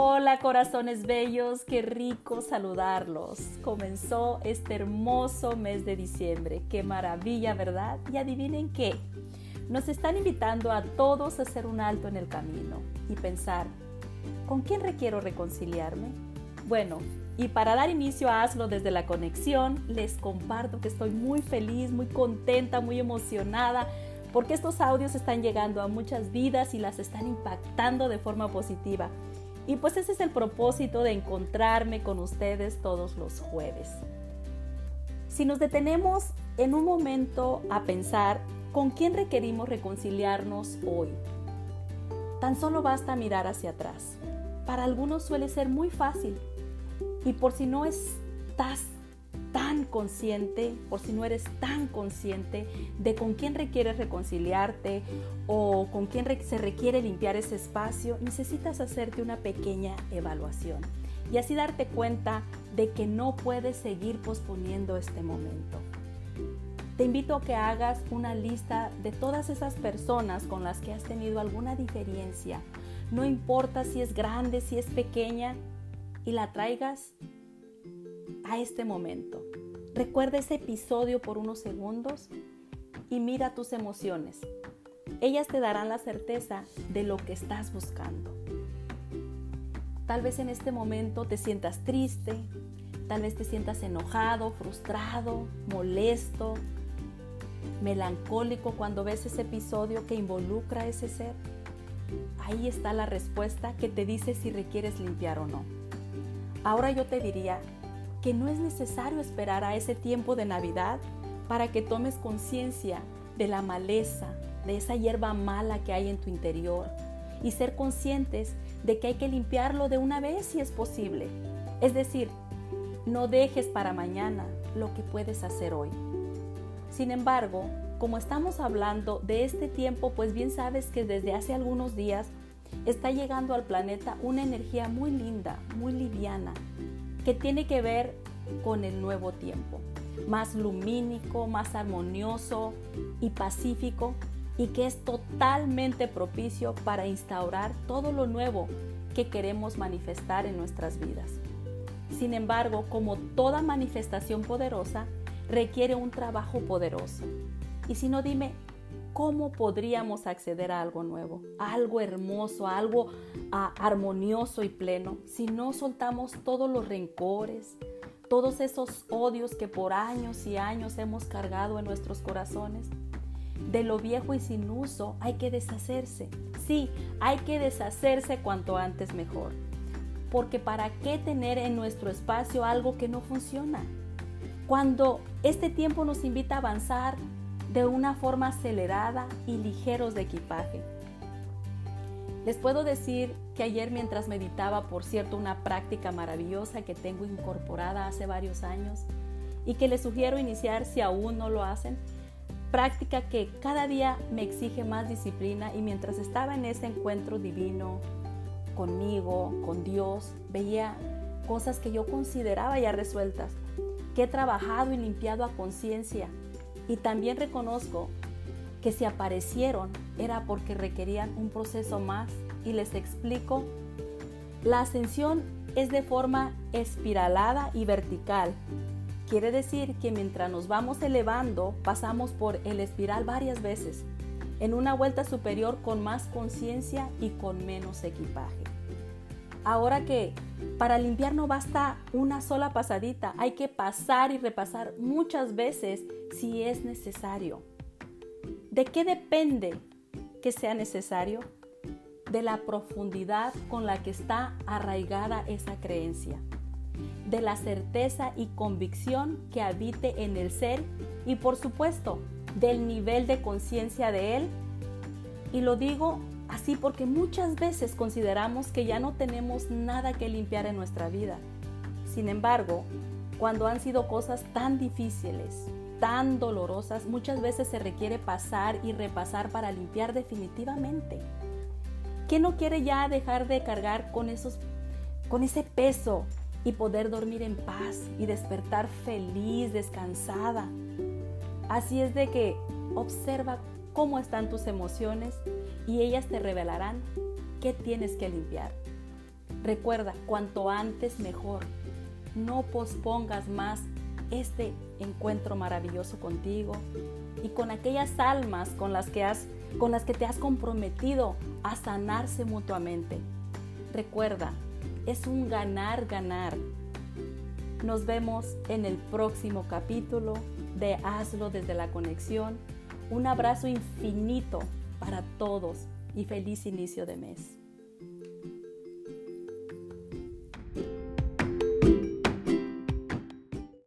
Hola corazones bellos, qué rico saludarlos. Comenzó este hermoso mes de diciembre, qué maravilla, ¿verdad? Y adivinen qué, nos están invitando a todos a hacer un alto en el camino y pensar, ¿con quién requiero reconciliarme? Bueno, y para dar inicio a Hazlo desde la conexión, les comparto que estoy muy feliz, muy contenta, muy emocionada porque estos audios están llegando a muchas vidas y las están impactando de forma positiva. Y pues ese es el propósito de encontrarme con ustedes todos los jueves. Si nos detenemos en un momento a pensar con quién requerimos reconciliarnos hoy, tan solo basta mirar hacia atrás. Para algunos suele ser muy fácil. Y por si no estás tan consciente, por si no eres tan consciente de con quién requieres reconciliarte o con quién se requiere limpiar ese espacio, necesitas hacerte una pequeña evaluación y así darte cuenta de que no puedes seguir posponiendo este momento. Te invito a que hagas una lista de todas esas personas con las que has tenido alguna diferencia. No importa si es grande, si es pequeña, y la traigas a este momento. Recuerda ese episodio por unos segundos y mira tus emociones. Ellas te darán la certeza de lo que estás buscando. Tal vez en este momento te sientas triste, tal vez te sientas enojado, frustrado, molesto, melancólico cuando ves ese episodio que involucra a ese ser. Ahí está la respuesta que te dice si requieres limpiar o no. Ahora yo te diría que no es necesario esperar a ese tiempo de Navidad para que tomes conciencia de la maleza, de esa hierba mala que hay en tu interior y ser conscientes de que hay que limpiarlo de una vez si es posible. Es decir, no dejes para mañana lo que puedes hacer hoy. Sin embargo, como estamos hablando de este tiempo, pues bien sabes que desde hace algunos días está llegando al planeta una energía muy linda, muy liviana, que tiene que ver con el nuevo tiempo, más lumínico, más armonioso y pacífico y que es totalmente propicio para instaurar todo lo nuevo que queremos manifestar en nuestras vidas. Sin embargo, como toda manifestación poderosa, requiere un trabajo poderoso. Y si no, dime, ¿cómo podríamos acceder a algo nuevo, a algo hermoso, a algo armonioso y pleno si no soltamos todos los rencores, todos esos odios que por años y años hemos cargado en nuestros corazones? De lo viejo y sin uso hay que deshacerse. Sí, hay que deshacerse cuanto antes mejor. Porque ¿para qué tener en nuestro espacio algo que no funciona? Cuando este tiempo nos invita a avanzar, de una forma acelerada y ligeros de equipaje. Les puedo decir que ayer mientras meditaba, por cierto, una práctica maravillosa que tengo incorporada hace varios años y que les sugiero iniciar si aún no lo hacen, práctica que cada día me exige más disciplina y mientras estaba en ese encuentro divino conmigo, con Dios, veía cosas que yo consideraba ya resueltas, que he trabajado y limpiado a conciencia y también reconozco que si aparecieron era porque requerían un proceso más y les explico, la ascensión es de forma espiralada y vertical. Quiere decir que mientras nos vamos elevando pasamos por el espiral varias veces, en una vuelta superior con más conciencia y con menos equipaje. Ahora que para limpiar no basta una sola pasadita, hay que pasar y repasar muchas veces si es necesario. ¿De qué depende que sea necesario? De la profundidad con la que está arraigada esa creencia, de la certeza y convicción que habite en el ser y por supuesto del nivel de conciencia de él. Y lo digo así porque muchas veces consideramos que ya no tenemos nada que limpiar en nuestra vida. Sin embargo, cuando han sido cosas tan difíciles, tan dolorosas, muchas veces se requiere pasar y repasar para limpiar definitivamente. ¿Quién no quiere ya dejar de cargar con esos con ese peso y poder dormir en paz y despertar feliz, descansada? Así es de que observa cómo están tus emociones y ellas te revelarán qué tienes que limpiar. Recuerda, cuanto antes mejor. No pospongas más este encuentro maravilloso contigo y con aquellas almas con las que has con las que te has comprometido a sanarse mutuamente. Recuerda, es un ganar ganar. Nos vemos en el próximo capítulo de Hazlo desde la conexión. Un abrazo infinito para todos y feliz inicio de mes.